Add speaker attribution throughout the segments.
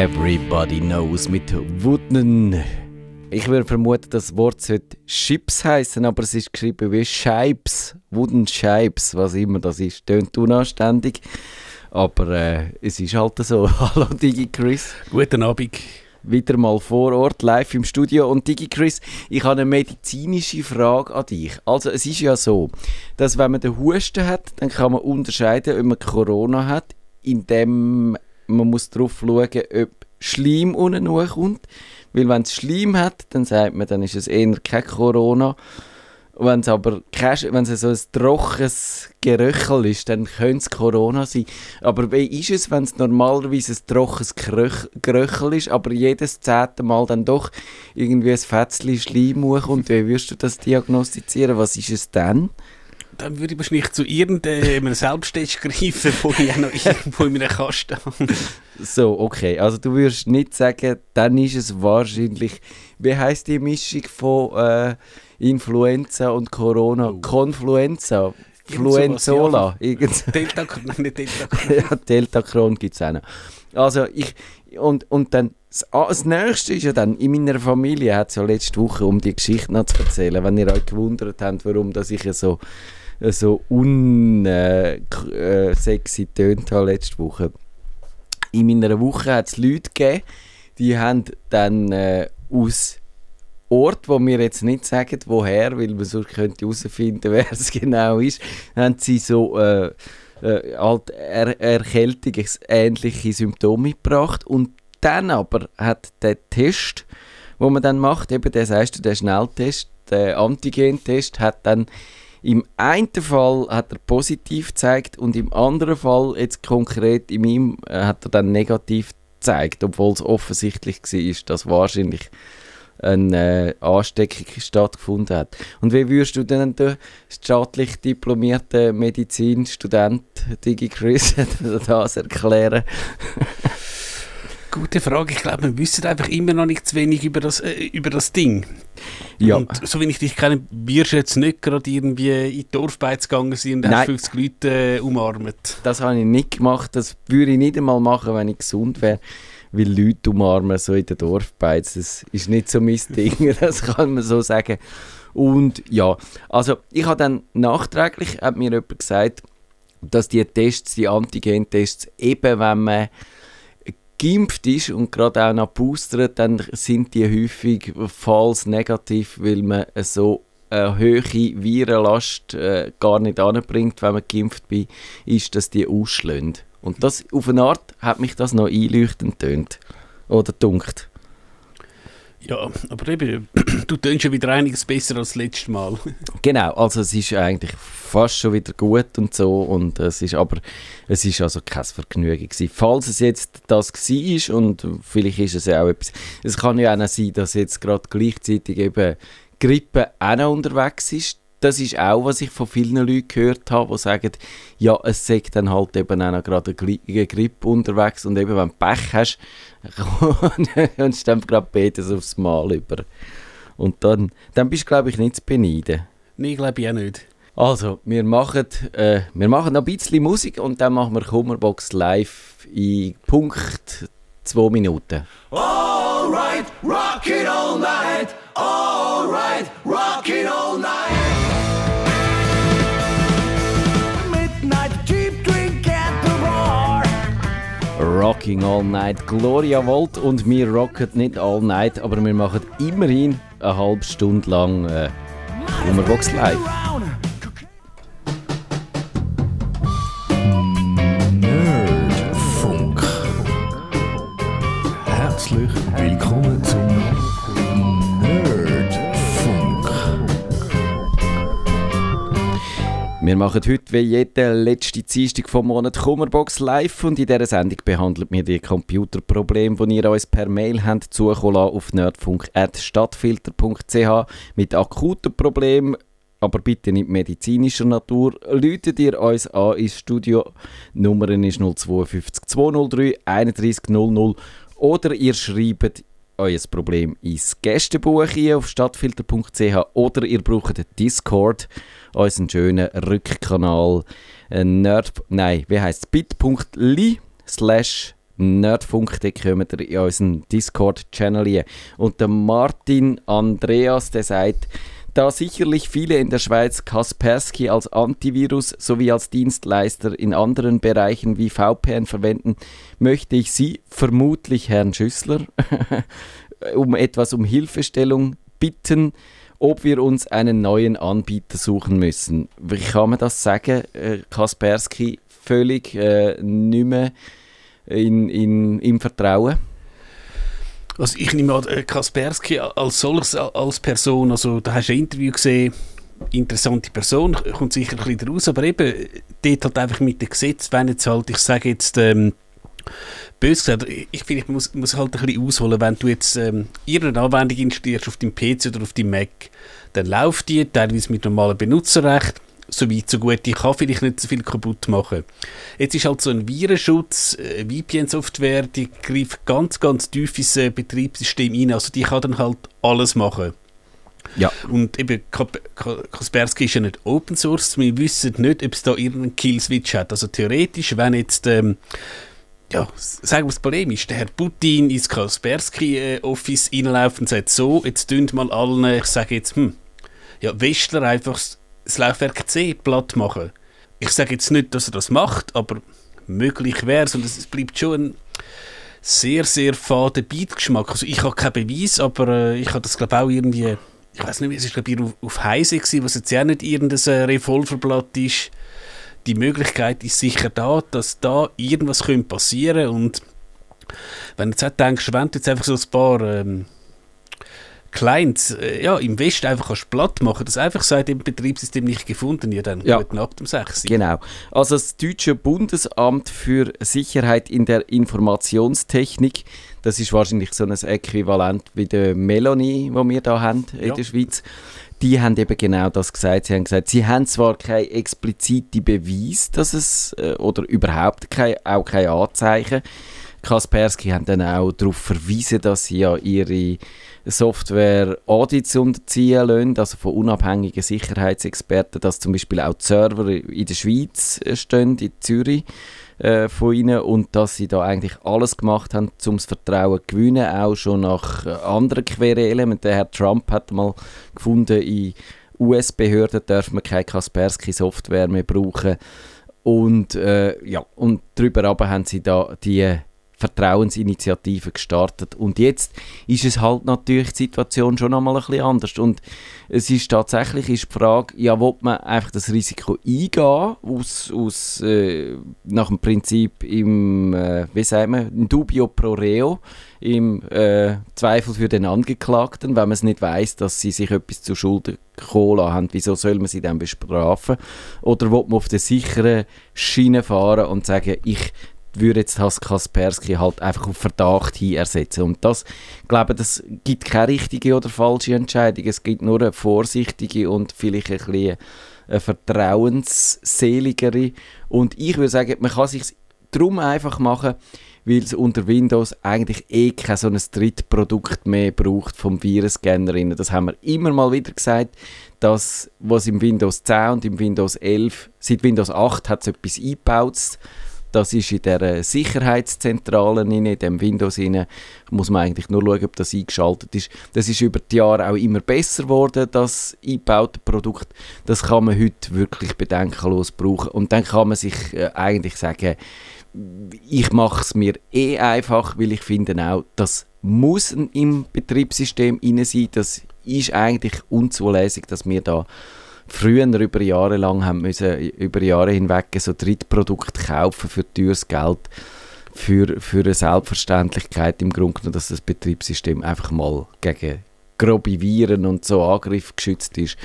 Speaker 1: Everybody knows mit Wooden. Ich würde vermuten, das Wort sollte Chips heißen, aber es ist geschrieben wie Scheibs, Wooden Scheibs, was immer das ist. Tönt unanständig, aber äh, es ist halt so. Hallo Digi Chris.
Speaker 2: Guten Abend.
Speaker 1: Wieder mal vor Ort, live im Studio. Und Digi Chris, ich habe eine medizinische Frage an dich. Also es ist ja so, dass wenn man den Husten hat, dann kann man unterscheiden, ob man Corona hat, indem man muss darauf schauen, ob Schleim unten kommt. Weil wenn es Schleim hat, dann sagt man, dann ist es eher kein Corona. Wenn es aber wenn es so ein trockenes Geröchel ist, dann könnte es Corona sein. Aber wie ist es, wenn es normalerweise ein trockenes Geröchel ist, aber jedes zehnte Mal dann doch irgendwie ein Fetzchen Schleim kommt? Wie würdest du das diagnostizieren? Was ist es dann?
Speaker 2: dann würde ich wahrscheinlich zu irgendeinem Selbsttest greifen, wo ich auch noch irgendwo in meiner Kasten habe.
Speaker 1: So, okay. Also du würdest nicht sagen, dann ist es wahrscheinlich, wie heißt die Mischung von äh, Influenza und Corona? Oh. Confluenza? Fluenzola?
Speaker 2: Deltacron, nicht
Speaker 1: Deltacron. ja, Deltacron gibt es auch noch. Also ich, und, und dann, das, ah, das Nächste ist ja dann, in meiner Familie hat es ja letzte Woche, um die Geschichte noch zu erzählen, wenn ihr euch gewundert habt, warum dass ich ja so so unsexy äh, äh, tönt habe letzte Woche. In meiner Woche hat es Leute gegeben, die haben dann äh, aus Ort, wo wir jetzt nicht sagen, woher, weil man so könnte herausfinden, wer es genau ist, haben sie so äh, äh, halt er erkältungsähnliche Symptome gebracht und dann aber hat der Test, wo man dann macht, eben der der Schnelltest, der Antigentest, hat dann im einen Fall hat er positiv gezeigt und im anderen Fall, jetzt konkret in meinem, äh, hat er dann negativ gezeigt, obwohl es offensichtlich war, dass wahrscheinlich eine äh, Ansteckung stattgefunden hat. Und wie würdest du denn den staatlich diplomierten Medizinstudent Digi Chris das erklären?
Speaker 2: Gute Frage. Ich glaube, wir wissen einfach immer noch nicht zu wenig über das, äh, über das Ding.
Speaker 1: Ja.
Speaker 2: Und so wie ich dich kenne, wirst du jetzt nicht gerade irgendwie in die Dorfbeiz gegangen sein und hast 50 Leute äh, umarmt.
Speaker 1: Das habe ich nicht gemacht. Das würde ich nicht einmal machen, wenn ich gesund wäre. Weil Leute umarmen so in der Dorfbeiz, das ist nicht so mein Ding, das kann man so sagen. Und ja, also ich habe dann nachträglich, hat mir jemand gesagt, dass die Tests, die Antigen-Tests, eben wenn man geimpft ist und gerade auch noch boostert, dann sind die häufig falsch negativ, weil man so eine hohe Virenlast äh, gar nicht anbringt, wenn man geimpft ist, dass die ausschlägt. Und das, auf eine Art hat mich das noch einleuchtend tönt oder dunkt.
Speaker 2: Ja, aber eben, du tönst ja wieder einiges besser als das letzte Mal.
Speaker 1: genau, also es ist eigentlich fast schon wieder gut und so und es ist aber, es ist also kein Vergnügen gewesen. Falls es jetzt das war und vielleicht ist es ja auch etwas, es kann ja auch sein, dass jetzt gerade gleichzeitig eben Grippe auch noch unterwegs ist, das ist auch, was ich von vielen Leuten gehört habe, die sagen, ja, es sagt dann halt eben auch noch gerade eine Grippe unterwegs und eben, wenn du Pech hast, kommst du dann gerade beides aufs Mal über. Und dann, dann bist du, glaube ich, nicht zu beneiden.
Speaker 2: Nein, glaube ich auch nicht.
Speaker 1: Also, wir machen, äh, wir machen noch ein bisschen Musik und dann machen wir Kummerbox live in Punkt 2 Minuten.
Speaker 3: Alright, rock it all night. Alright, rock it all night.
Speaker 1: Rocking All Night. Gloria Volt und wir rocken nicht all night, aber wir machen immerhin eine halbe Stunde lang äh, Hummerbox Live. Wir machen heute wie jede letzte Dienstag vom Monat Kummerbox live und in dieser Sendung behandelt wir die Computerprobleme, die ihr uns per Mail habt zukommen auf nerdfunk.stadtfilter.ch mit akuten Problemen, aber bitte nicht medizinischer Natur. Läutet ihr uns an ins Studio. Nummer ist 052 203 3100 oder ihr schreibt euer Problem ins Gästebuch hier auf stadtfilter.ch oder ihr braucht Discord unseren schönen Rückkanal äh, Nerd... Nein, wie heisst bit.ly slash Nerdfunk, da kommt ihr in unseren Discord-Channel. Und der Martin Andreas, der sagt, da sicherlich viele in der Schweiz Kaspersky als Antivirus sowie als Dienstleister in anderen Bereichen wie VPN verwenden, möchte ich Sie, vermutlich Herrn Schüssler, um etwas um Hilfestellung bitten, ob wir uns einen neuen Anbieter suchen müssen. Wie kann man das sagen? Äh, Kaspersky völlig äh, nicht mehr in, in, im Vertrauen?
Speaker 2: Also ich nehme an, äh, Kaspersky als solches, als Person, also da hast du ein Interview gesehen, interessante Person, kommt sicher ein bisschen raus, aber eben, dort halt einfach mit dem Gesetz, wenn jetzt halt, ich sage jetzt, ähm, böse gesagt, ich finde, ich muss, muss halt ein bisschen ausholen, wenn du jetzt ähm, irgendeine Anwendung installierst auf deinem PC oder auf deinem Mac, dann läuft die teilweise mit normalem Benutzerrecht, so weit, so gut. Ich kann vielleicht nicht so viel kaputt machen. Jetzt ist halt so ein Virenschutz, äh, VPN-Software, die greift ganz, ganz tief ins äh, Betriebssystem rein. Also die kann dann halt alles machen.
Speaker 1: Ja.
Speaker 2: Und eben Kaspersky ist ja nicht Open Source. Wir wissen nicht, ob es da irgendeinen Kill-Switch hat. Also theoretisch, wenn jetzt ähm, ja, sagen wir es polemisch, der Herr Putin ins Kaspersky-Office äh, reinläuft und sagt so, jetzt tun mal allen, ich sage jetzt, hm, ja, Westler einfach das Laufwerk C platt machen. Ich sage jetzt nicht, dass er das macht, aber möglich wäre es und es bleibt schon ein sehr, sehr fader Beatgeschmack. Also ich habe keinen Beweis, aber äh, ich habe das glaube auch irgendwie, ich weiß nicht, es ist glaube ich auf, auf Heise gewesen, was jetzt ja nicht irgendein äh, Revolverblatt ist. Die Möglichkeit ist sicher da, dass da irgendwas könnte passieren und wenn du jetzt auch denkst, wenn du jetzt einfach so ein paar ähm, Clients äh, ja, im Westen einfach kannst platt machen, das einfach seit dem Betriebssystem nicht gefunden, ja dann
Speaker 1: ja.
Speaker 2: guten ab dem 6.
Speaker 1: Genau. Also das Deutsche Bundesamt für Sicherheit in der Informationstechnik, das ist wahrscheinlich so ein Äquivalent wie der Melanie, wo wir da haben in ja. der Schweiz, die haben eben genau das gesagt. Sie haben gesagt, sie haben zwar keine explizite Beweis, dass es, äh, oder überhaupt kein, auch kein Anzeichen. Kaspersky haben dann auch darauf verwiesen, dass sie ja ihre Software Audits unterziehen lassen, also von unabhängigen Sicherheitsexperten, dass zum Beispiel auch die Server in der Schweiz stehen, in Zürich äh, von ihnen und dass sie da eigentlich alles gemacht haben, um das Vertrauen zu gewinnen, auch schon nach äh, anderen Querelen. Der Herr Trump hat mal gefunden, in US-Behörden darf man keine Kaspersky-Software mehr brauchen. Und, äh, ja, und darüber haben sie da die Vertrauensinitiative gestartet. Und jetzt ist es halt natürlich die Situation schon einmal ein bisschen anders. Und es ist tatsächlich ist die Frage, ja, will man einfach das Risiko eingehen, aus, aus, äh, nach dem Prinzip im, äh, wie sagen wir, in dubio pro reo, im äh, Zweifel für den Angeklagten, wenn man es nicht weiß, dass sie sich etwas zu Schulden geholt haben, wieso soll man sie dann bestrafen? Oder will man auf der sicheren Schiene fahren und sagen, ich würde jetzt Has Kaspersky halt einfach auf Verdacht hin ersetzen. Und das, glaube das gibt keine richtige oder falsche Entscheidung. Es gibt nur eine vorsichtige und vielleicht ein bisschen eine vertrauensseligere. Und ich würde sagen, man kann sich darum einfach machen, weil es unter Windows eigentlich eh kein so ein Drittprodukt mehr braucht vom Virenscanner. Das haben wir immer mal wieder gesagt, dass was im Windows 10 und im Windows 11, seit Windows 8 hat es etwas eingebaut, das ist in der Sicherheitszentrale in dem Windows rein. Muss man eigentlich nur schauen, ob das eingeschaltet ist. Das ist über die Jahre auch immer besser geworden, das eingebaute Produkt. Das kann man heute wirklich bedenkenlos brauchen. Und dann kann man sich äh, eigentlich sagen, ich mache es mir eh einfach, weil ich finde auch, das muss im Betriebssystem rein sein. Das ist eigentlich unzulässig, dass wir da früher über Jahre lang haben müssen, über Jahre hinweg so Drittprodukte kaufen für teures Geld, für, für eine Selbstverständlichkeit im Grunde genommen, dass das Betriebssystem einfach mal gegen grobe Viren und so Angriff geschützt ist.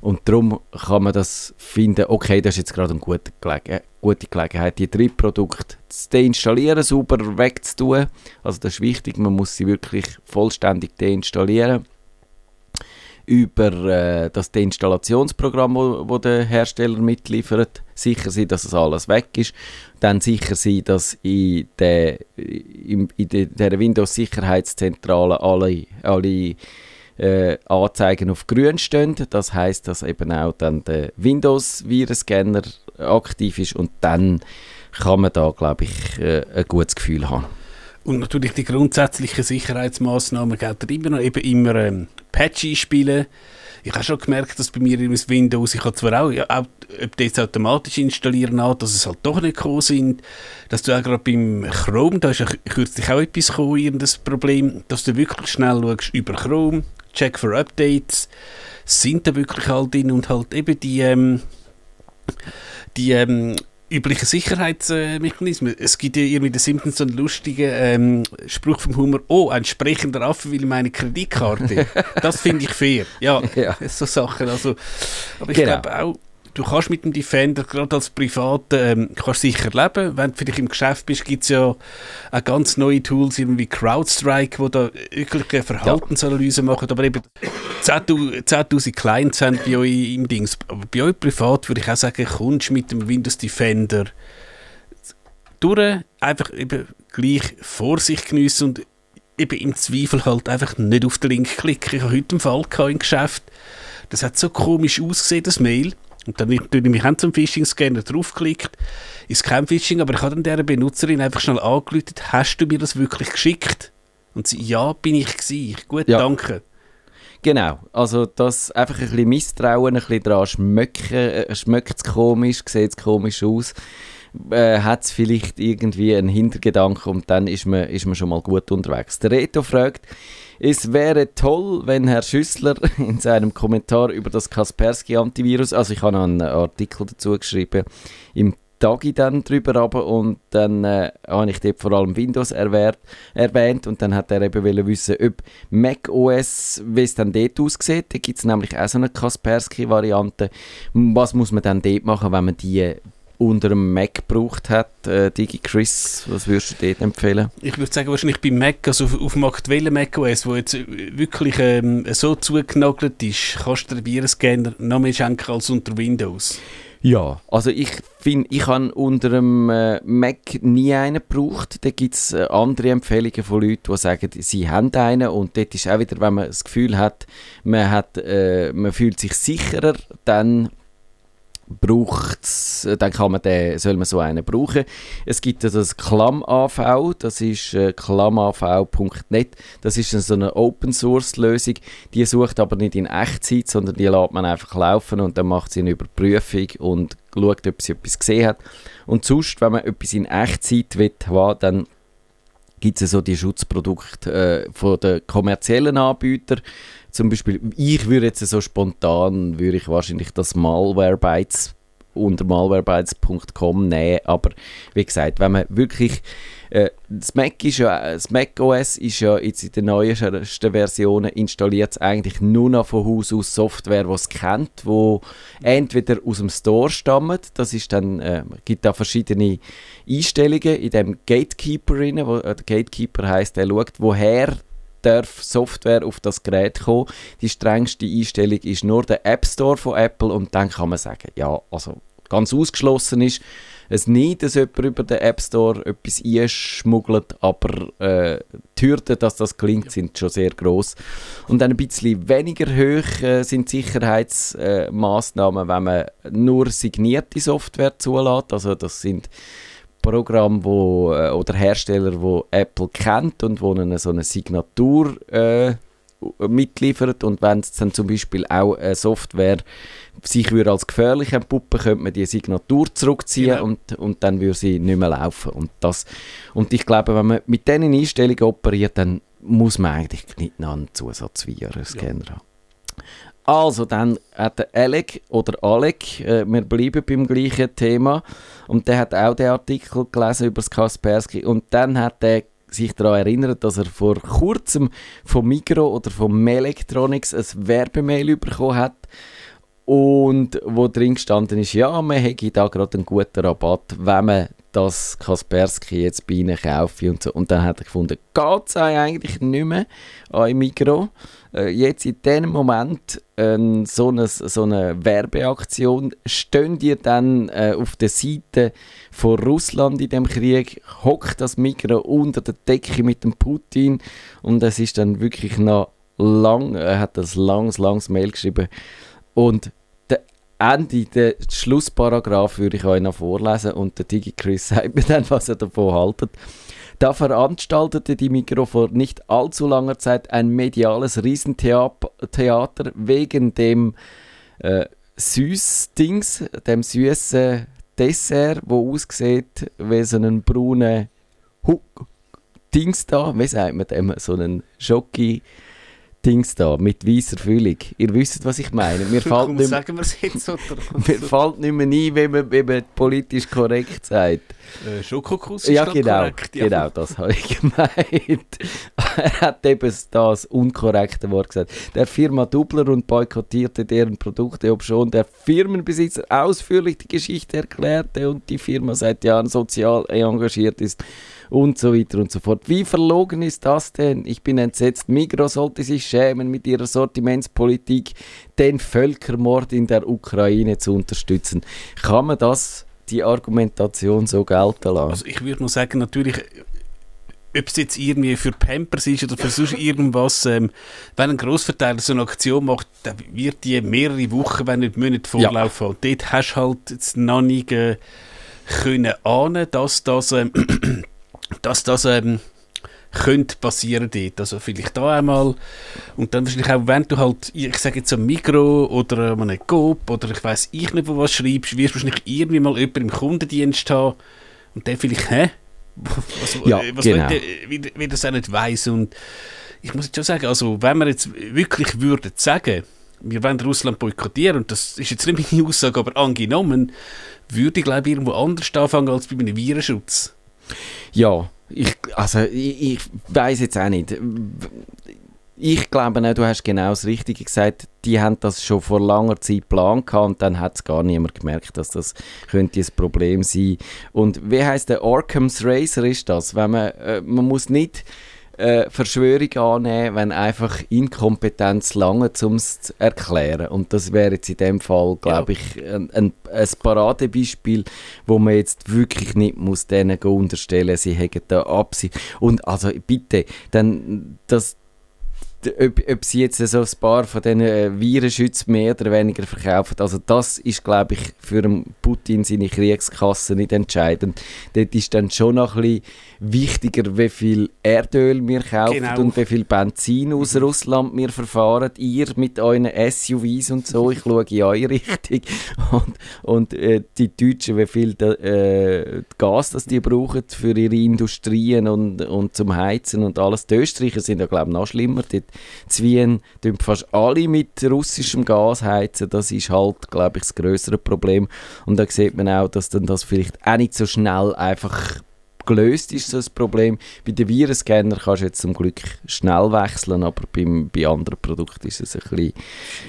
Speaker 1: Und darum kann man das finden, okay, das ist jetzt gerade eine gute, Gelege gute Gelegenheit, die Drittprodukte zu deinstallieren, sauber wegzutun. Also das ist wichtig, man muss sie wirklich vollständig deinstallieren über äh, das Installationsprogramm, wo, wo der Hersteller mitliefert, sicher sein, dass es alles weg ist. Dann sicher sein, dass in der, in, in der Windows-Sicherheitszentrale alle, alle äh, Anzeigen auf grün stehen. Das heißt, dass eben auch dann der Windows-Virenscanner aktiv ist und dann kann man da, glaube ich, äh, ein gutes Gefühl haben.
Speaker 2: Und natürlich die grundsätzlichen Sicherheitsmaßnahmen gelten immer noch. Eben immer ähm, Patch einspielen. Ich habe schon gemerkt, dass bei mir in Windows, ich habe zwar auch ja, Updates automatisch installieren an, dass es halt doch nicht gekommen sind. Dass du auch gerade beim Chrome, da ist ja kürzlich auch etwas gekommen, irgendein Problem, dass du wirklich schnell schaust über Chrome, check for Updates, sind da wirklich halt drin und halt eben die, ähm, die ähm, üblichen Sicherheitsmechanismen. Es gibt ja irgendwie den Simpsons so einen lustigen ähm, Spruch vom Humor, oh, ein sprechender Affe will meine Kreditkarte. das finde ich fair. Ja,
Speaker 1: Ja.
Speaker 2: so Sachen. Also, aber ich
Speaker 1: Genau.
Speaker 2: glaube auch, du kannst mit dem Defender, gerade als Privater, ähm, kannst sicher leben. Wenn du vielleicht im Geschäft bist, gibt es ja auch ganz neue Tools, irgendwie CrowdStrike, die da wirklich eine Verhaltensanalyse machen. Aber eben 10'000 10'000 Clients haben bei euch im Dings. Aber bei euch privat würde ich auch sagen, kommst mit dem Windows Defender durch, einfach eben gleich Vorsicht geniessen und eben im Zweifel halt einfach nicht auf den Link klicken. Ich habe heute einen Fall gehabt im Geschäft, das hat so komisch ausgesehen, das Mail. Und dann habe ich mich auch zum Phishing-Scanner draufgeklickt. Ist kein Phishing, aber ich habe dann dieser Benutzerin einfach schnell angerufen, hast du mir das wirklich geschickt? Und sie, ja, bin ich gewesen. Gut,
Speaker 1: Ja.
Speaker 2: danke.
Speaker 1: Genau, also das einfach ein bisschen Misstrauen, ein bisschen daran schmecken, äh, schmeckt es komisch, sieht es komisch aus, äh, hat es vielleicht irgendwie einen Hintergedanken und dann ist man, ist man schon mal gut unterwegs. Der Reto fragt, es wäre toll, wenn Herr Schüssler in seinem Kommentar über das Kaspersky-Antivirus, also ich habe noch einen Artikel dazu geschrieben, im Tagi dann drüber runter und dann äh, habe ich dort vor allem Windows erwähnt, erwähnt und dann hat er eben wollen wissen, ob Mac OS, wie es dann dort aussieht. Da gibt es nämlich auch so eine Kaspersky-Variante. Was muss man dann dort machen, wenn man die unter einem Mac gebraucht hat? Äh, Digi Chris, was würdest du dort empfehlen?
Speaker 2: Ich würde sagen, wahrscheinlich bei Mac, also auf, auf dem aktuellen macOS, wo jetzt wirklich ähm, so zugenagelt ist, kannst du den Virenscanner noch mehr schenken als unter Windows.
Speaker 1: Ja, also ich finde, ich habe unter einem äh, Mac nie einen gebraucht. Da gibt es äh, andere Empfehlungen von Leuten, die sagen, sie haben einen. Und dort ist auch wieder, wenn man das Gefühl hat, man, hat, äh, man fühlt sich sicherer, dann braucht's, äh, dann kann man den, soll man so einen brauchen. Es gibt das ClamAV, das ist äh, clamav.net, das ist so eine Open-Source-Lösung, die sucht aber nicht in Echtzeit, sondern die lässt man einfach laufen und dann macht sie eine Überprüfung und schaut, ob sie etwas gesehen hat. Und sonst, wenn man etwas in Echtzeit will, haben, dann gibt es so die Schutzprodukte äh, von den kommerziellen Anbietern. Zum Beispiel, ich würde jetzt so spontan, würde ich wahrscheinlich das Malwarebytes unter malwarebytes.com nehmen, aber wie gesagt, wenn man wirklich äh, das Mac ist ja, das Mac OS ist ja jetzt in den neuesten Versionen installiert eigentlich nur noch von Haus aus Software, die es kennt, wo entweder aus dem Store stammt, das ist dann, äh, gibt da verschiedene Einstellungen in dem Gatekeeper rein, wo, äh, der Gatekeeper heißt, der schaut, woher darf Software auf das Gerät kommen. Die strengste Einstellung ist nur der App Store von Apple und dann kann man sagen, ja, also ganz ausgeschlossen ist es nicht, dass jemand über den App Store etwas einschmuggelt, aber äh, die Hürden, dass das klingt, sind schon sehr groß. Und dann ein bisschen weniger hoch äh, sind Sicherheitsmaßnahmen, wenn man nur signierte Software zulässt. Also das sind Programme wo, äh, oder Hersteller, wo Apple kennt und wo ihnen so eine Signatur äh, mitliefert und wenn es dann zum Beispiel auch eine Software sich würde als gefährlich entpuppen, könnte man die Signatur zurückziehen
Speaker 2: Genau.
Speaker 1: und, und dann würde sie nicht mehr laufen und das und ich glaube, wenn man mit diesen Einstellungen operiert, dann muss man eigentlich nicht noch einen Zusatzvirenscanner haben. Also, dann hat der Alec oder Alec, äh, wir bleiben beim gleichen Thema, und der hat auch den Artikel gelesen über das Kaspersky. Und dann hat er sich daran erinnert, dass er vor kurzem von Migro oder von Melectronics ein Werbemail bekommen hat. Und wo drin gestanden ist, ja, man hätte da gerade einen guten Rabatt, wenn man das Kaspersky jetzt bei ihnen kaufe und so. Und dann hat er gefunden, geht es eigentlich nicht mehr an Migro. Äh, jetzt in diesem Moment äh, so, eine, so eine Werbeaktion, stehen die dann äh, auf der Seite von Russland in dem Krieg, hockt das Migro unter der Decke mit dem Putin und es ist dann wirklich noch lang, er hat das langes, langes Mail geschrieben und Ende, der Schlussparagraph würde ich euch noch vorlesen und der DigiChris sagt mir dann, was er davon haltet. Da veranstaltete die Mikro vor nicht allzu langer Zeit ein mediales Riesentheater wegen dem äh, Süßdings, dem süßen Dessert, wo aussieht wie so ein brauner Hu Dings da, wie sagt man dem, so einen Schoki Dings da mit weißer Füllung. Ihr wisst, was ich meine. Mir fällt
Speaker 2: Komm,
Speaker 1: nicht,
Speaker 2: oder?
Speaker 1: mir fällt nicht mehr ein, wie man, wie man politisch korrekt sagt.
Speaker 2: äh, Schokokuss ist
Speaker 1: Ja, genau,
Speaker 2: korrekt. Ja.
Speaker 1: genau, das habe ich gemeint. er hat eben das unkorrekte Wort gesagt. Der Firma Dubler und boykottierte deren Produkte, obschon der Firmenbesitzer ausführlich die Geschichte erklärte und die Firma seit Jahren sozial engagiert ist und so weiter und so fort. Wie verlogen ist das denn? Ich bin entsetzt. Migros sollte sich schämen, mit ihrer Sortimentspolitik den Völkermord in der Ukraine zu unterstützen. Kann man das, die Argumentation so gelten lassen?
Speaker 2: Also ich würde nur sagen, natürlich, ob es jetzt irgendwie für Pampers ist oder für sonst irgendwas, ähm, wenn ein Grossverteiler so eine Aktion macht, dann wird die mehrere Wochen, wenn nicht Monate Vorlauf haben. Dort hast du halt jetzt noch nicht äh, können ahnen, dass das, ähm, dass das ähm, könnte passieren dort. Also vielleicht da einmal und dann wahrscheinlich auch, wenn du halt, ich sage jetzt am Mikro oder an einem Coop oder ich weiß ich nicht, wo was schreibst, wirst du wahrscheinlich irgendwie mal jemanden im Kundendienst haben und der vielleicht, hä? Was,
Speaker 1: Ja,
Speaker 2: was
Speaker 1: genau.
Speaker 2: der, wie, wie das auch nicht weiss und ich muss jetzt schon sagen, also wenn wir jetzt wirklich würden sagen, wir wollen Russland boykottieren, und das ist jetzt nicht meine Aussage, aber angenommen, würde ich glaube irgendwo anders anfangen als bei einem Virenschutz.
Speaker 1: Ja, ich, also ich, ich weiß jetzt auch nicht. Ich glaube du hast genau das Richtige gesagt. Die haben das schon vor langer Zeit geplant und dann hat es gar niemand gemerkt, dass das könnte ein Problem sein. Und wie heißt der Arkham's Racer ist das? Wenn man, äh, man muss nicht äh, Verschwörung annehmen, wenn einfach Inkompetenz lange um es zu erklären. Und das wäre jetzt in dem Fall, glaube ich, ein, ein, ein Paradebeispiel, wo man jetzt wirklich nicht muss denen unterstellen, sie hätten da Absicht. Und also bitte, dann das ob, ob sie jetzt so ein paar von diesen äh, Virenschützen mehr oder weniger verkaufen, also das ist, glaube ich, für Putin seine Kriegskasse nicht entscheidend. Dort ist dann schon noch ein bisschen wichtiger, wie viel Erdöl wir kaufen
Speaker 2: Genau.
Speaker 1: und wie viel Benzin aus Russland wir verfahren. Ihr mit euren SUVs und so, ich schaue in eure Richtung. Und, und äh, die Deutschen, wie viel da, äh, Gas das die brauchen für ihre Industrien und, und zum Heizen und alles. Die Österreicher sind ja, glaube ich, noch schlimmer. Dort in Wien fast alle mit russischem Gas heizen. Das ist halt, glaube ich, das größere Problem. Und da sieht man auch, dass dann das vielleicht auch nicht so schnell einfach gelöst ist, so ein Problem. Bei den Virenscanner kannst du jetzt zum Glück schnell wechseln, aber beim, bei anderen Produkten ist es ein bisschen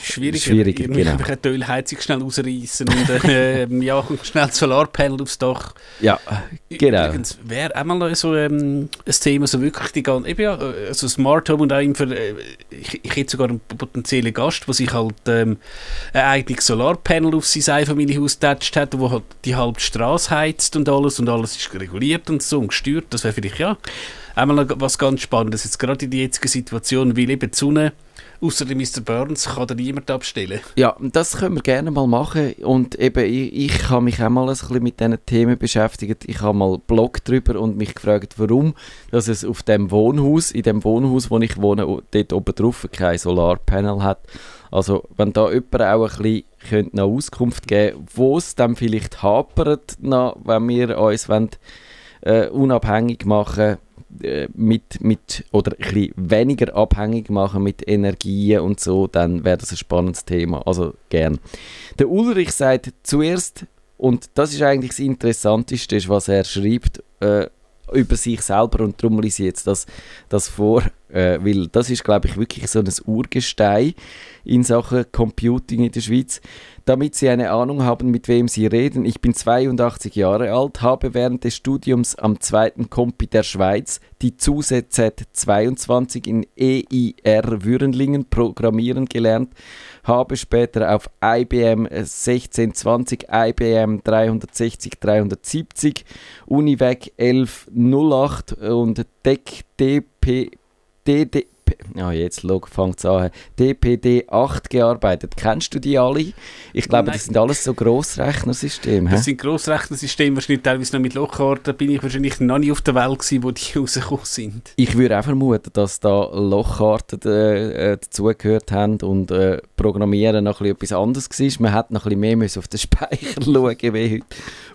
Speaker 2: Schwieriger.
Speaker 1: Schwieriger,
Speaker 2: Irgendwie
Speaker 1: genau.
Speaker 2: einfach die Ölheizung schnell rausreißen und äh, ja, schnell das Solarpanel aufs Dach.
Speaker 1: Ja, genau.
Speaker 2: Übrigens, wäre auch mal so ähm, ein Thema, so wirklich die ganze, eben ja, also Smart Home und auch für, äh, ich, ich hätte sogar einen potenziellen Gast, der sich halt ähm, ein eigenes Solarpanel auf sein Einfamilienhaus getatscht hat, wo halt die halbe Straße heizt und alles und alles ist reguliert und so gesteuert. Das wäre vielleicht ja einmal noch was ganz Spannendes, jetzt gerade in der jetzigen Situation, weil eben die Sonne, außer der Mr. Burns, kann da niemand abstellen.
Speaker 1: Ja, das können wir gerne mal machen. Und eben, ich, ich habe mich auch mal ein bisschen mit diesen Themen beschäftigt. Ich habe mal einen Blog drüber und mich gefragt, warum dass es auf dem Wohnhaus, in dem Wohnhaus, wo ich wohne, dort oben drauf kein Solarpanel hat. Also, wenn da jemand auch ein bisschen könnte noch Auskunft geben wo es dann vielleicht hapert, noch, wenn wir uns wollen, äh, unabhängig machen äh, mit, mit, oder ein bisschen weniger abhängig machen mit Energien und so, dann wäre das ein spannendes Thema. Also gern. Der Ulrich sagt zuerst, und das ist eigentlich das Interessanteste, was er schreibt äh, über sich selber und darum lese ich jetzt das, das vor, äh, weil das ist, glaube ich, wirklich so ein Urgestein in Sachen Computing in der Schweiz. Damit Sie eine Ahnung haben, mit wem Sie reden, ich bin 82 Jahre alt, habe während des Studiums am zweiten Kompi der Schweiz die ZUSZ 22 in EIR Würenlingen programmieren gelernt, habe später auf IBM 1620, IBM 360, 370, Univac 1108 und DEC DP, det, det, ja, jetzt fängt es an, DPD-8 gearbeitet. Kennst du die alle? Ich glaube,
Speaker 2: Nein.
Speaker 1: das sind alles so Grossrechnersysteme.
Speaker 2: Das
Speaker 1: hä?
Speaker 2: sind Grossrechnersysteme, wahrscheinlich teilweise noch mit Lochkarten. Da bin ich wahrscheinlich noch nie auf der Welt gewesen, wo die rausgekommen sind.
Speaker 1: Ich würde auch vermuten, dass da Lochkarten äh, äh, dazugehört haben und äh, Programmieren noch etwas anderes war. Man hätte noch ein bisschen mehr auf den Speicher schauen wie heute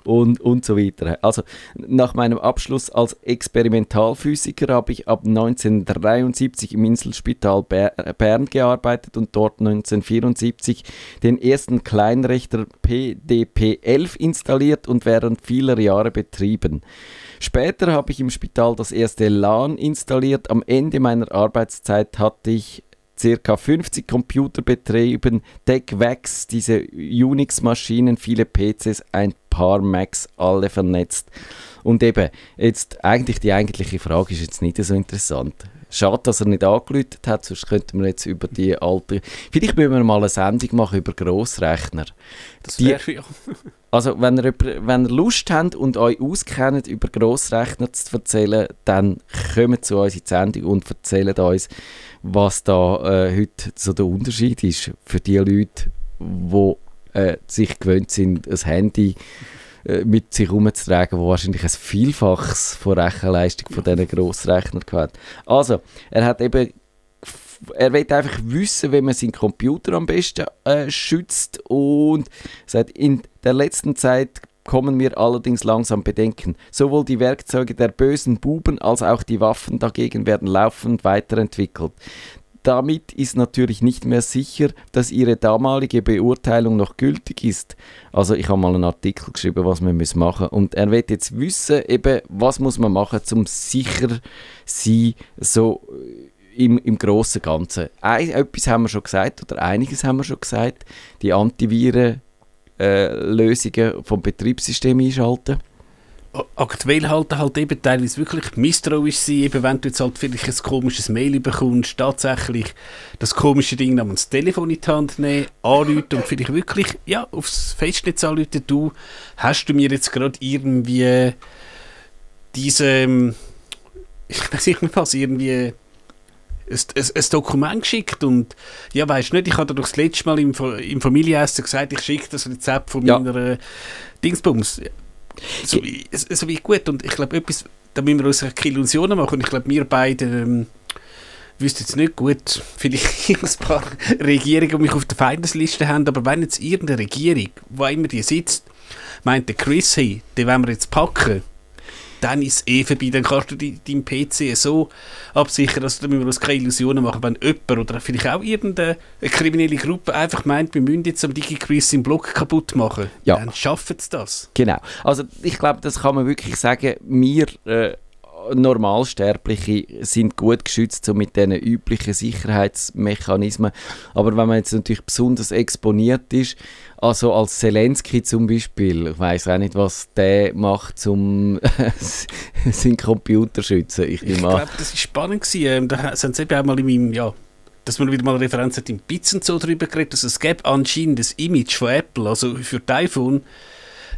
Speaker 1: und, und so weiter. Also nach meinem Abschluss als Experimentalphysiker habe ich ab 1973 im Inselspital Ber Bern gearbeitet und dort 1974 den ersten Kleinrechner PDP-11 installiert und während vieler Jahre betrieben. Später habe ich im Spital das erste LAN installiert. Am Ende meiner Arbeitszeit hatte ich circa 50 Computer betrieben, DECVAX, diese Unix-Maschinen, viele PCs, ein paar Macs, alle vernetzt. Und eben, jetzt eigentlich die eigentliche Frage ist jetzt nicht so interessant. Schade, dass er nicht angelötet hat, sonst könnten wir jetzt über die alte... Vielleicht müssen wir mal eine Sendung machen über Grossrechner.
Speaker 2: Das wäre ja.
Speaker 1: Also, wenn ihr, wenn ihr Lust habt und euch auskennt, über Grossrechner zu erzählen, dann kommt zu uns in die Sendung und erzählt uns, was da äh, heute so der Unterschied ist für die Leute, die äh, sich gewöhnt sind, ein Handy äh, mit sich herumzutragen, wo wahrscheinlich ein Vielfaches von Rechenleistung von diesen Grossrechnern hat. Also, er hat eben er will einfach wissen, wie man seinen Computer am besten äh, schützt und sagt, in der letzten Zeit kommen mir allerdings langsam Bedenken. Sowohl die Werkzeuge der bösen Buben als auch die Waffen dagegen werden laufend weiterentwickelt. Damit ist natürlich nicht mehr sicher, dass ihre damalige Beurteilung noch gültig ist. Also ich habe mal einen Artikel geschrieben, was man muss machen und er wird jetzt wissen, eben, was muss man machen, um sicher sein, so äh, im, im grossen Ganzen. Ein, etwas haben wir schon gesagt oder einiges haben wir schon gesagt. Die Antiviren äh, Lösungen vom Betriebssystem einschalten.
Speaker 2: Aktuell halt halt eben teilweise wirklich misstrauisch sein, eben wenn du jetzt halt vielleicht ein komisches Mail bekommst, tatsächlich das komische Ding namens Telefon in die Hand nehmen, anrufen und vielleicht wirklich, ja, aufs Festnetz anrufen, du, hast du mir jetzt gerade irgendwie diese, ähm, ich weiß nicht mehr was, irgendwie ein, ein, ein Dokument geschickt und ja, weißt du nicht, ich hatte doch das letzte Mal im, im Familienessen gesagt, ich schicke das Rezept von
Speaker 1: Ja.
Speaker 2: meiner Dingsbums. So, wie- so, wie gut. Und ich glaube, etwas, da müssen wir uns keine Illusionen machen. Und ich glaube, wir beide ähm, wüssten jetzt nicht gut, vielleicht ein paar Regierungen, die mich auf der Feindesliste haben, aber wenn jetzt irgendeine Regierung, wo immer die sitzt, meint der Chris, hey, den wollen wir jetzt packen, dann ist es eh vorbei. Dann kannst du deinen PC so absichern, dass wir uns keine Illusionen machen, wenn jemand oder vielleicht auch irgendeine kriminelle Gruppe einfach meint, wir müssen jetzt am DigiChris seinen Block kaputt machen.
Speaker 1: Ja.
Speaker 2: Dann schaffen sie das.
Speaker 1: Genau. Also ich glaube, das kann man wirklich sagen. Wir äh, Normalsterbliche sind gut geschützt so mit diesen üblichen Sicherheitsmechanismen. Aber wenn man jetzt natürlich besonders exponiert ist, also als Zelensky zum Beispiel, ich weiß auch nicht, was der macht, um seinen Computer zu schützen. Ich
Speaker 2: Ich glaube, das war spannend. Gewesen. Ähm, da sind sie auch mal in meinem, ja, dass man wieder mal eine Referenz hat in Pizzen so darüber geredet, dass es gäbe anscheinend das Image von Apple, also für das iPhone,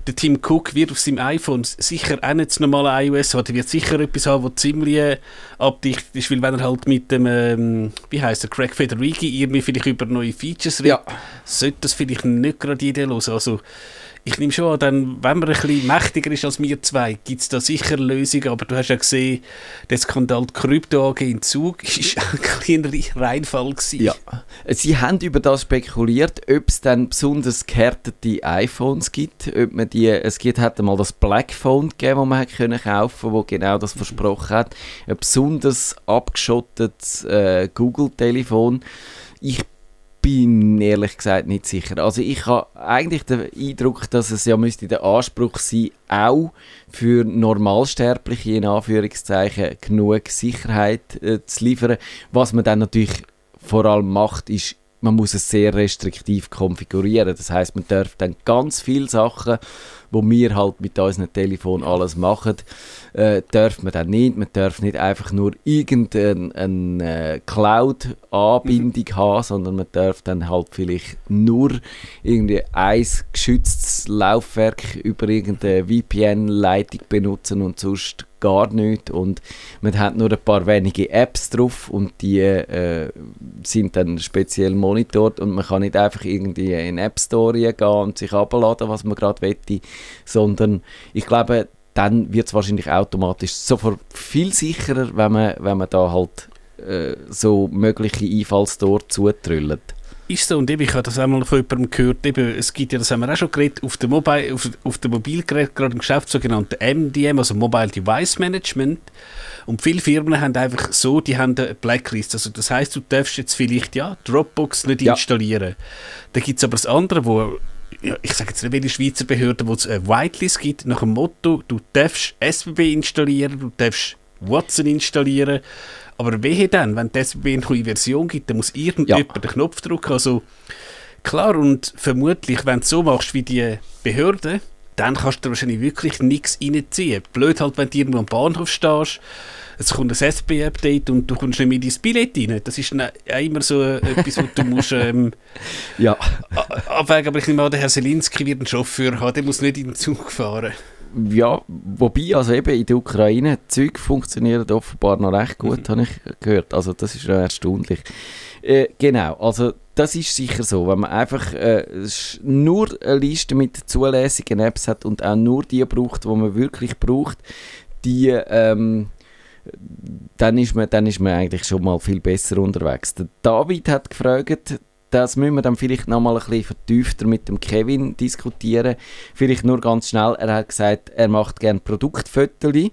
Speaker 2: der Tim Cook wird auf seinem iPhone sicher auch nicht das normale iOS haben, der wird sicher etwas haben, das ziemlich äh, abdichtet ist, weil wenn er halt mit dem, ähm, wie heißt der, Craig Federighi irgendwie vielleicht über neue Features redet,
Speaker 1: Ja.
Speaker 2: sollte das vielleicht nicht gerade ideelos. Also ich nehme schon an, wenn man ein bisschen mächtiger ist als wir zwei, gibt es da sicher Lösungen, aber du hast ja gesehen, der Skandal Krypto AG in Zug ist ein kleiner Reinfall gewesen.
Speaker 1: Ja. Sie haben über das spekuliert, ob es dann besonders gehärtete iPhones gibt. Ob man die, es gibt, hat einmal das Black Phone gegeben, das man hat können kaufen wo genau das versprochen hat. Ein besonders abgeschottetes äh, Google-Telefon. Ich bin ehrlich gesagt nicht sicher. Also ich habe eigentlich den Eindruck, dass es ja müsste der Anspruch sein, auch für Normalsterbliche in Anführungszeichen genug Sicherheit äh, zu liefern. Was man dann natürlich vor allem macht, ist, man muss es sehr restriktiv konfigurieren. Das heißt, man darf dann ganz viele Sachen, wo wir halt mit unserem Telefon alles machen, äh, darf man dann nicht. Man darf nicht einfach nur irgendeine eine, äh, Cloud-Anbindung haben, sondern man darf dann halt vielleicht nur irgendwie ein geschütztes Laufwerk über irgendeine VPN-Leitung benutzen und sonst gar nichts. Und man hat nur ein paar wenige Apps drauf und die äh, sind dann speziell monitort. Und man kann nicht einfach irgendwie in den App Store gehen und sich abladen, was man gerade wette, sondern ich glaube, dann wird es wahrscheinlich automatisch sofort viel sicherer, wenn man, wenn man da halt äh, so mögliche Einfallstore zutrüllt.
Speaker 2: Ist so, und eben, ich habe das einmal von jemandem gehört, eben, es gibt ja, das haben wir auch schon geredet, auf dem, Mobile, auf, auf dem Mobilgerät, gerade im Geschäft, sogenannte MDM, also Mobile Device Management. Und viele Firmen haben einfach so, die haben eine Blacklist. Also das heißt, du darfst jetzt vielleicht, ja, Dropbox nicht
Speaker 1: Ja.
Speaker 2: installieren. Da gibt es aber das andere, wo, ich sage jetzt nicht, welche Schweizer Behörde, wo es eine Whitelist gibt, nach dem Motto, du darfst SBB installieren, du darfst Watson installieren, aber wehe dann, wenn die SBB eine neue Version gibt, dann muss irgendjemand den Knopf drücken. Also klar, und vermutlich, wenn du so machst wie die Behörde, dann kannst du wahrscheinlich wirklich nichts reinziehen. Blöd halt, wenn du irgendwo am Bahnhof stehst, es kommt ein SB-Update und du kommst nicht mehr in dein Billett rein. Das ist auch immer so äh, etwas, was du musst ähm,
Speaker 1: Ja,
Speaker 2: abwägen. Aber ich nehme an, der Herr Selinski wird einen Chauffeur haben, der muss nicht in den Zug fahren.
Speaker 1: ja, wobei, also eben in der Ukraine, Züge funktionieren offenbar noch recht gut, habe ich gehört. Also das ist ja erstaunlich. Äh, genau, also das ist sicher so, wenn man einfach äh, nur eine Liste mit zulässigen Apps hat und auch nur die braucht, die man wirklich braucht, die ähm, dann ist, man, dann ist man eigentlich schon mal viel besser unterwegs. Der David hat gefragt, das müssen wir dann vielleicht noch mal ein bisschen vertiefter mit dem Kevin diskutieren. Vielleicht nur ganz schnell, er hat gesagt, er macht gerne Produktfotos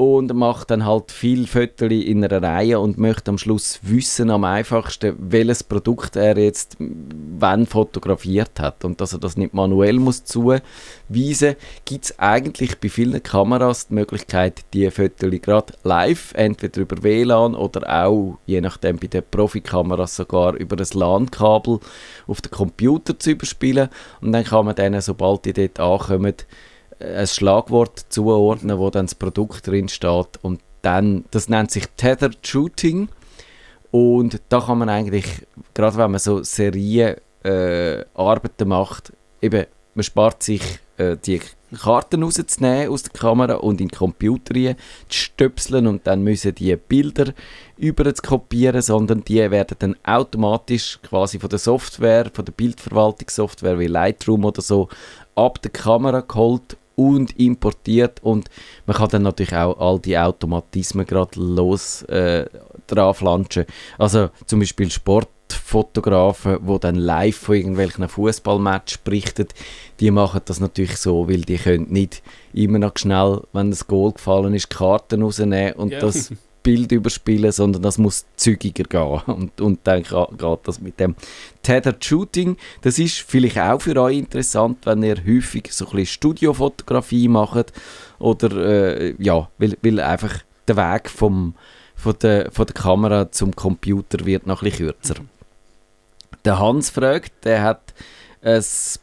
Speaker 1: und macht dann halt viel Fotos in einer Reihe und möchte am Schluss wissen, am einfachsten, welches Produkt er jetzt wann fotografiert hat. Und dass er das nicht manuell muss zuweisen, gibt es eigentlich bei vielen Kameras die Möglichkeit, die Fotos gerade live, entweder über WLAN oder auch, je nachdem bei den Profikameras sogar über ein LAN-Kabel auf den Computer zu überspielen. Und dann kann man denen, sobald die dort ankommen, ein Schlagwort zuordnen, wo dann das Produkt drin steht und dann, das nennt sich Tethered Shooting. Und da kann man eigentlich, gerade wenn man so Serien äh, macht, eben, man spart sich äh, die Karten rauszunehmen aus der Kamera und in den Computer rein zu stöpseln und dann müssen die Bilder über zu kopieren, sondern die werden dann automatisch quasi von der Software, von der Bildverwaltungssoftware wie Lightroom oder so ab der Kamera geholt und importiert und man kann dann natürlich auch all die Automatismen gerade los äh, flanschen. Also zum Beispiel Sportfotografen, wo dann live von irgendwelchen Fußballmatch berichten, die machen das natürlich so, weil die können nicht immer noch schnell, wenn das Goal gefallen ist, Karten rausnehmen und
Speaker 2: Ja.
Speaker 1: das Bild überspielen, sondern das muss zügiger gehen. Und, und dann geht das mit dem Tethered Shooting. Das ist vielleicht auch für euch interessant, wenn ihr häufig so ein bisschen Studiofotografie macht oder äh, ja, weil, weil einfach der Weg vom, von, der, von der Kamera zum Computer wird noch ein bisschen kürzer. Der Hans fragt, der hat es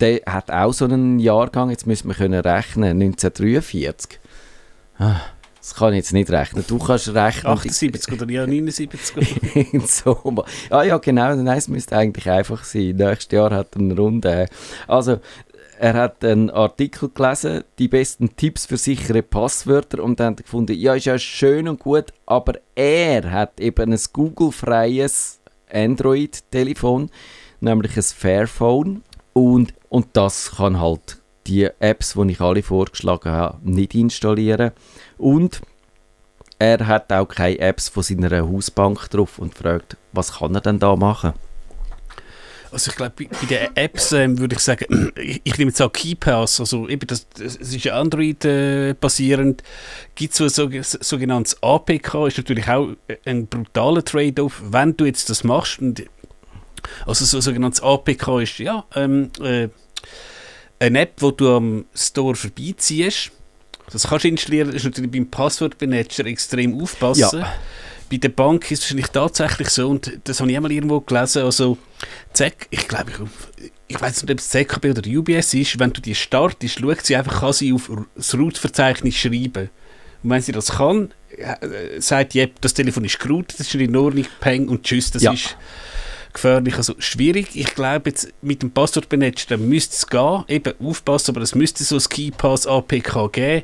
Speaker 1: der hat auch so einen Jahrgang, jetzt müssen wir können rechnen, 1943. Ah, Das kann ich jetzt nicht rechnen. Du kannst rechnen.
Speaker 2: 78 oder ja, 79.
Speaker 1: in Sommer. Ah ja, genau, nein, es müsste eigentlich einfach sein. Nächstes Jahr hat er eine Runde. Also, er hat einen Artikel gelesen, die besten Tipps für sichere Passwörter und dann hat er gefunden, ja, ist ja schön und gut, aber er hat eben ein Google-freies Android-Telefon, nämlich ein Fairphone und, und das kann halt die Apps, die ich alle vorgeschlagen habe, nicht installieren. Und er hat auch keine Apps von seiner Hausbank drauf und fragt, was kann er denn da machen?
Speaker 2: Also ich glaube, bei, den Apps ähm, würde ich sagen, ich, ich nehme jetzt auch KeyPass, also eben das, das ist ja Android-basierend, gibt es so ein so, sogenanntes APK, ist natürlich auch ein brutaler Trade-off, wenn du jetzt das machst, und, also so ein sogenanntes APK ist ja ähm, äh, eine App, wo du am Store vorbeiziehst, das kannst du installieren, ist natürlich beim Passwortmanager extrem aufpassen.
Speaker 1: Ja.
Speaker 2: Bei der Bank ist es wahrscheinlich tatsächlich so, und das habe ich einmal irgendwo gelesen, also ZEC, ich glaube, ich, ich weiß nicht, ob es ZKB oder UBS ist, wenn du die startest, schaut sie einfach, kann sie auf das Route-Verzeichnis schreiben. Und wenn sie das kann, äh, sagt die App, das Telefon ist geroutet, das ist in Ordnung, peng und tschüss, das
Speaker 1: Ja.
Speaker 2: ist gefährlich, also schwierig. Ich glaube, jetzt mit dem Passwortmanager müsste es gehen, eben aufpassen, aber es müsste so ein KeyPass APK geben.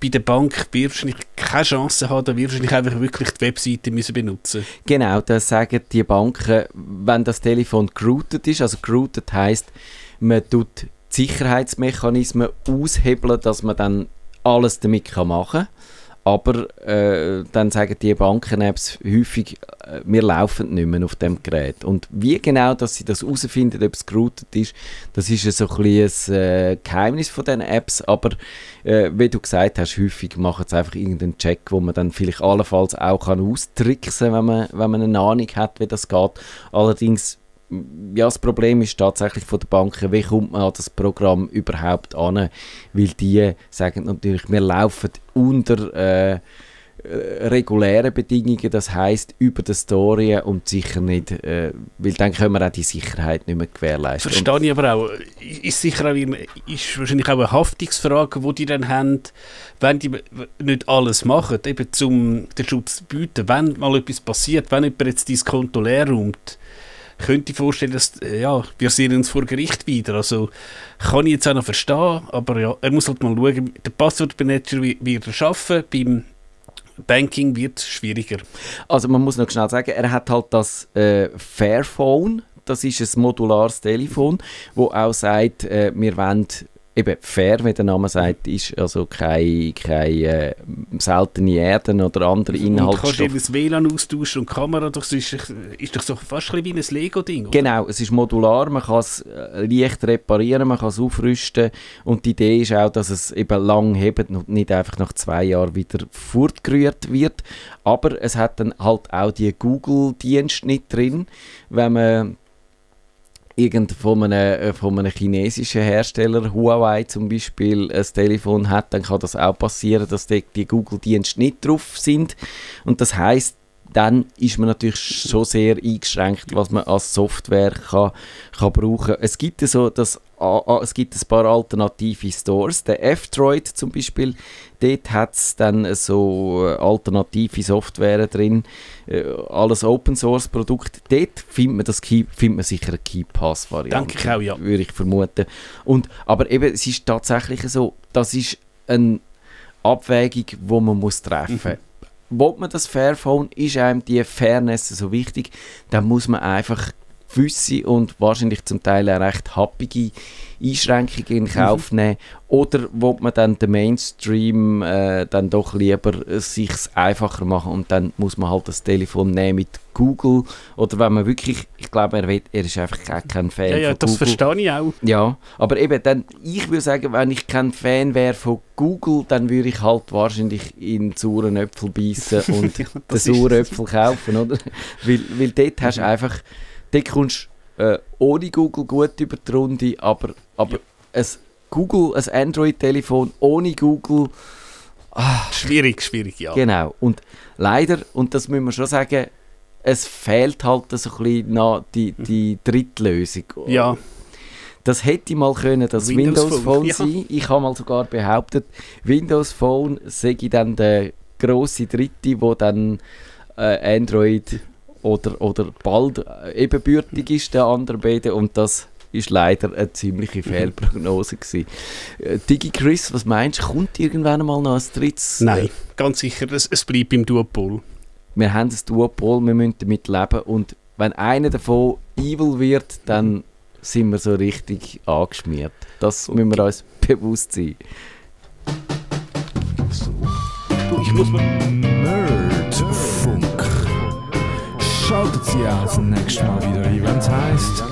Speaker 2: Bei der Bank wirst du keine Chance haben, da wirst du einfach wirklich die Webseite müssen benutzen
Speaker 1: Genau, das sagen die Banken, wenn das Telefon geroutet ist. Also geroutet heisst, man tut Sicherheitsmechanismen aushebeln, dass man dann alles damit machen kann. Aber äh, dann sagen die Banken-Apps häufig, äh, wir laufen nicht mehr auf dem Gerät. Und wie genau, dass sie das herausfinden, ob es geroutet ist, das ist so ein, bisschen ein äh, Geheimnis von diesen Apps. Aber äh, wie du gesagt hast, häufig machen sie einfach irgendeinen Check, wo man dann vielleicht allenfalls auch kann austricksen kann, wenn man, wenn man eine Ahnung hat, wie das geht. Allerdings ja, das Problem ist tatsächlich von der Banken, wie kommt man an das Programm überhaupt an? Weil die sagen natürlich, wir laufen unter äh, äh regulären Bedingungen, das heißt über die Story und sicher nicht, äh, weil dann können wir auch die Sicherheit nicht mehr gewährleisten.
Speaker 2: Verstehe ich aber auch. Ist sicher auch, ist wahrscheinlich auch eine Haftungsfrage, die die dann haben, wenn die nicht alles machen, eben zum den Schutz zu bieten, wenn mal etwas passiert, wenn jemand jetzt dein Konto leer räumt, könnte ich vorstellen, dass äh, ja, wir sehen uns vor Gericht wieder. Also kann ich jetzt auch noch verstehen, aber ja, er muss halt mal schauen, der Passwortmanager wird er schaffen, beim Banking wird schwieriger.
Speaker 1: Also man muss noch schnell sagen, er hat halt das äh, Fairphone, das ist ein modulares Telefon, wo auch sagt, äh, wir wollen eben fair, wie der Name sagt, ist also keine, keine äh, seltene Erden oder andere Inhaltsstoffe.
Speaker 2: Du kannst das WLAN austauschen und Kamera, das ist, ist doch so fast ein wie ein Lego-Ding,
Speaker 1: Genau, es ist modular, man kann es äh, leicht reparieren, man kann es aufrüsten und die Idee ist auch, dass es eben lang hebt und nicht einfach nach zwei Jahren wieder fortgerührt wird, aber es hat dann halt auch die Google-Dienste nicht drin, wenn man irgend von einem, äh, von einem chinesischen Hersteller, Huawei zum Beispiel, ein Telefon hat, dann kann das auch passieren, dass die, die Google-Dienste nicht drauf sind. Und das heißt, dann ist man natürlich schon sehr eingeschränkt, was man als Software kann, kann brauchen. Es gibt so das es gibt ein paar alternative Stores. Der F-Droid zum Beispiel, dort hat es dann so äh, alternative Software drin, äh, alles Open Source Produkt. Dort findet man, das Key, findet man sicher eine Keypass-Variante.
Speaker 2: Denke ich auch, ja.
Speaker 1: Würde ich vermuten. Und, aber eben, es ist tatsächlich so, das ist eine Abwägung, die man muss treffen muss. Mhm. Will man das Fairphone, ist einem die Fairness so wichtig, dann muss man einfach gewisse und wahrscheinlich zum Teil auch recht happige Einschränkungen in Kauf mhm. nehmen? Oder will man dann den Mainstream äh, dann doch lieber äh, sich einfacher machen und dann muss man halt das Telefon nehmen mit Google oder wenn man wirklich, ich glaube, er, will, er ist einfach kein Fan
Speaker 2: ja, ja,
Speaker 1: von
Speaker 2: das
Speaker 1: Google.
Speaker 2: verstehe ich auch.
Speaker 1: Ja, aber eben, dann, ich würde sagen, wenn ich kein Fan wäre von Google, dann würde ich halt wahrscheinlich in sauren Äpfel beißen und ja, den sauren Äpfel kaufen, oder? weil, weil dort hast du einfach Dort kommst du äh, ohne Google gut über die Runde, aber, aber ja. ein Google, ein Android-Telefon ohne Google.
Speaker 2: Ah, schwierig, schwierig, ja.
Speaker 1: Genau. Und leider, und das müssen wir schon sagen, es fehlt halt so ein bisschen noch die, die Drittlösung.
Speaker 2: Ja.
Speaker 1: Das hätte mal können das Windows, Windows Phone, ja. sein. Ich habe mal sogar behauptet, Windows Phone sei dann der große Dritte, wo dann äh, Android oder, oder bald äh, ebenbürtig ist der andere beiden und das ist leider eine ziemliche mhm. Fehlprognose gewesen. Äh, Digi Chris, was meinst du, kommt irgendwann mal noch ein drittes?
Speaker 2: Nein, ganz sicher, es, es bleibt im Duopol.
Speaker 1: Wir haben das Duopol, wir müssen damit leben und wenn einer davon evil wird, dann sind wir so richtig angeschmiert. Das okay. müssen wir uns bewusst sein.
Speaker 4: Ich muss mal... Schaltet sie zum nächsten Mal wieder, wenn's heisst.